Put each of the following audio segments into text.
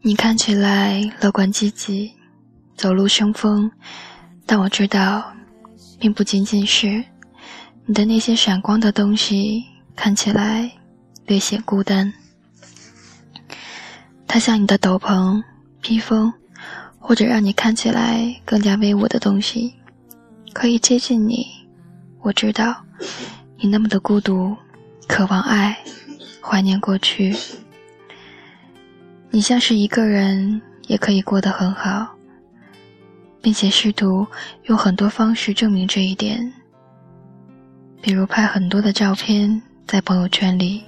你看起来乐观积极，走路生风，但我知道，并不仅仅是你的那些闪光的东西看起来略显孤单。它像你的斗篷、披风，或者让你看起来更加威武的东西，可以接近你。我知道，你那么的孤独，渴望爱，怀念过去。你像是一个人，也可以过得很好，并且试图用很多方式证明这一点，比如拍很多的照片在朋友圈里。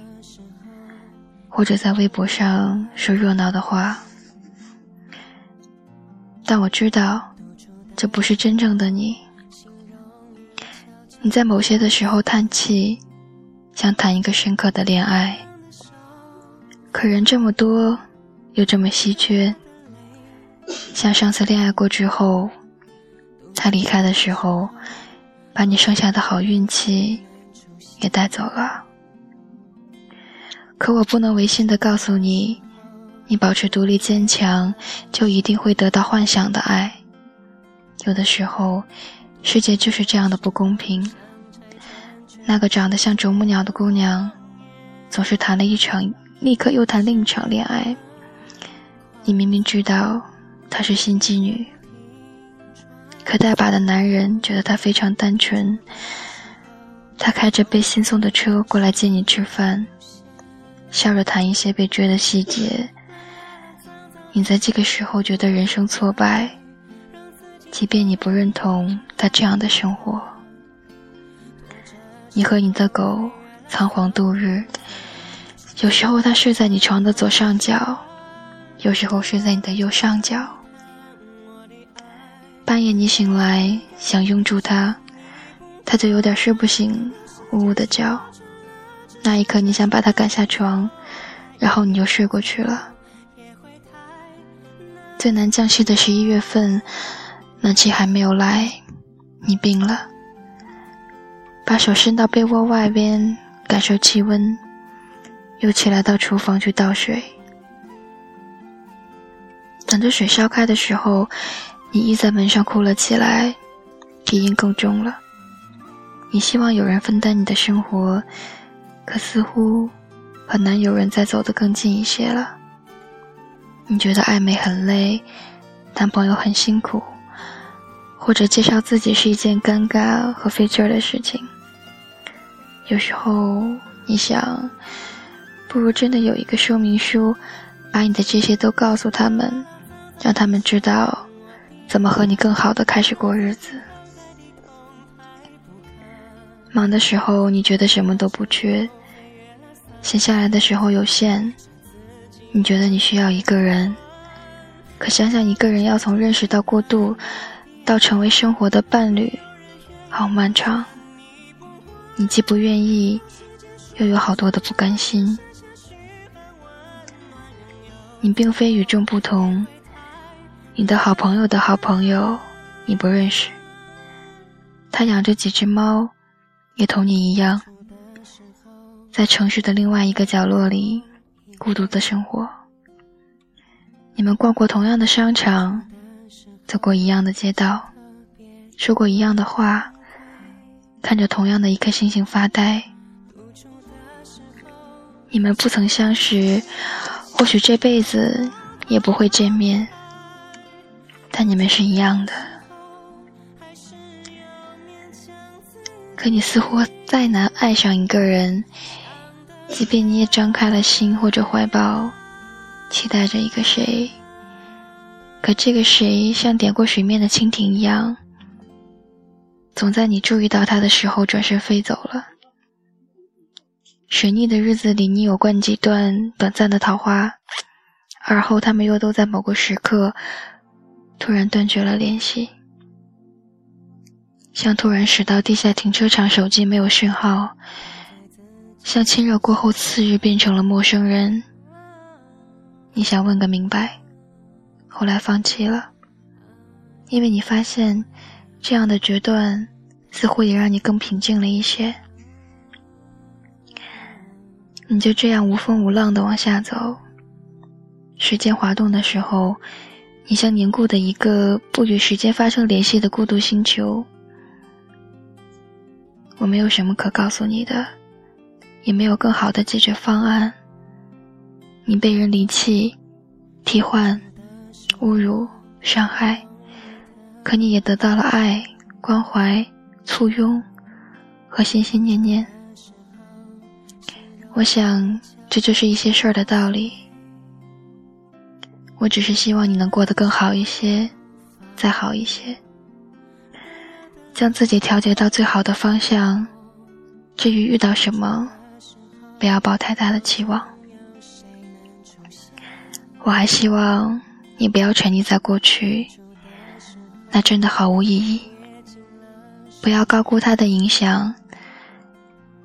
或者在微博上说热闹的话，但我知道，这不是真正的你。你在某些的时候叹气，想谈一个深刻的恋爱，可人这么多，又这么稀缺，像上次恋爱过之后，他离开的时候，把你剩下的好运气也带走了。可我不能违心的告诉你，你保持独立坚强，就一定会得到幻想的爱。有的时候，世界就是这样的不公平。那个长得像啄木鸟的姑娘，总是谈了一场，立刻又谈另一场恋爱。你明明知道她是心机女，可大把的男人觉得她非常单纯。她开着被新送的车过来接你吃饭。笑着谈一些被追的细节，你在这个时候觉得人生挫败，即便你不认同他这样的生活。你和你的狗仓皇度日，有时候他睡在你床的左上角，有时候睡在你的右上角。半夜你醒来想拥住他，他就有点睡不醒，呜呜的叫。那一刻，你想把他赶下床，然后你就睡过去了。最难降息的十一月份，暖气还没有来，你病了，把手伸到被窝外边感受气温，又起来到厨房去倒水。等着水烧开的时候，你倚在门上哭了起来，鼻音更重了。你希望有人分担你的生活。可似乎很难有人再走得更近一些了。你觉得暧昧很累，谈朋友很辛苦，或者介绍自己是一件尴尬和费劲儿的事情。有时候你想，不如真的有一个说明书，把你的这些都告诉他们，让他们知道怎么和你更好的开始过日子。忙的时候你觉得什么都不缺。闲下来的时候有限，你觉得你需要一个人，可想想一个人要从认识到过渡，到成为生活的伴侣，好漫长。你既不愿意，又有好多的不甘心。你并非与众不同，你的好朋友的好朋友你不认识，他养着几只猫，也同你一样。在城市的另外一个角落里，孤独的生活。你们逛过同样的商场，走过一样的街道，说过一样的话，看着同样的一颗星星发呆。你们不曾相识，或许这辈子也不会见面，但你们是一样的。可你似乎再难爱上一个人。即便你也张开了心或者怀抱，期待着一个谁，可这个谁像点过水面的蜻蜓一样，总在你注意到他的时候转身飞走了。水逆的日子里，你有过几段短暂的桃花，而后他们又都在某个时刻突然断绝了联系，像突然驶到地下停车场，手机没有讯号。像亲热过后次日变成了陌生人。你想问个明白，后来放弃了，因为你发现这样的决断似乎也让你更平静了一些。你就这样无风无浪的往下走，时间滑动的时候，你像凝固的一个不与时间发生联系的孤独星球。我没有什么可告诉你的，也没有更好的解决方案。你被人离弃、替换、侮辱、伤害，可你也得到了爱、关怀、簇拥和心心念念。我想，这就是一些事儿的道理。我只是希望你能过得更好一些，再好一些，将自己调节到最好的方向。至于遇到什么，不要抱太大的期望。我还希望你不要沉溺在过去，那真的毫无意义。不要高估他的影响，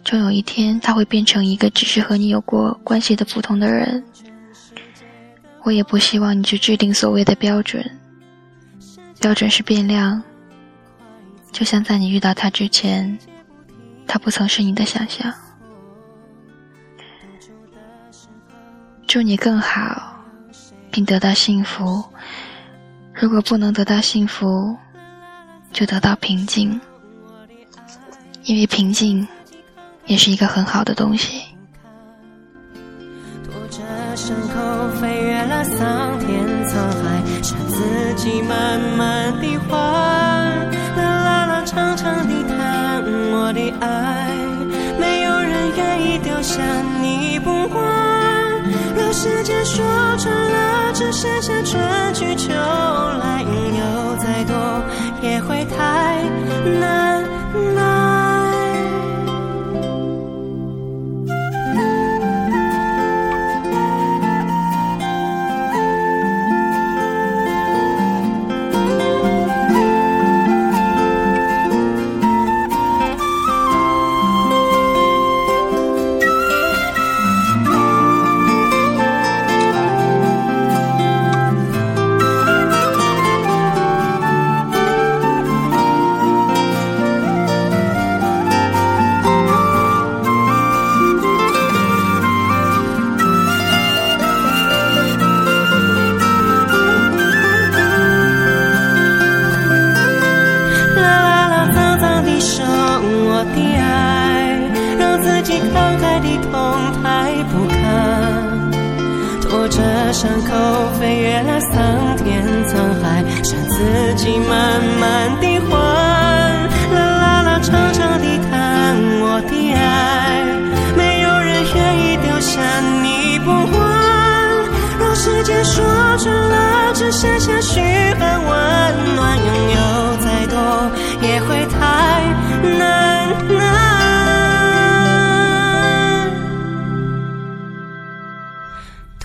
终有一天他会变成一个只是和你有过关系的普通的人。我也不希望你去制定所谓的标准，标准是变量。就像在你遇到他之前，他不曾是你的想象。祝你更好，并得到幸福。如果不能得到幸福，就得到平静，因为平静也是一个很好的东西。伤口飞越了桑田沧海，是自己慢慢的还。啦啦啦，长长的谈我的爱，没有人愿意丢下你不管。若时间说穿了，只剩下春去秋来，有再多也会太难伤口飞越了桑田沧海，是自己慢慢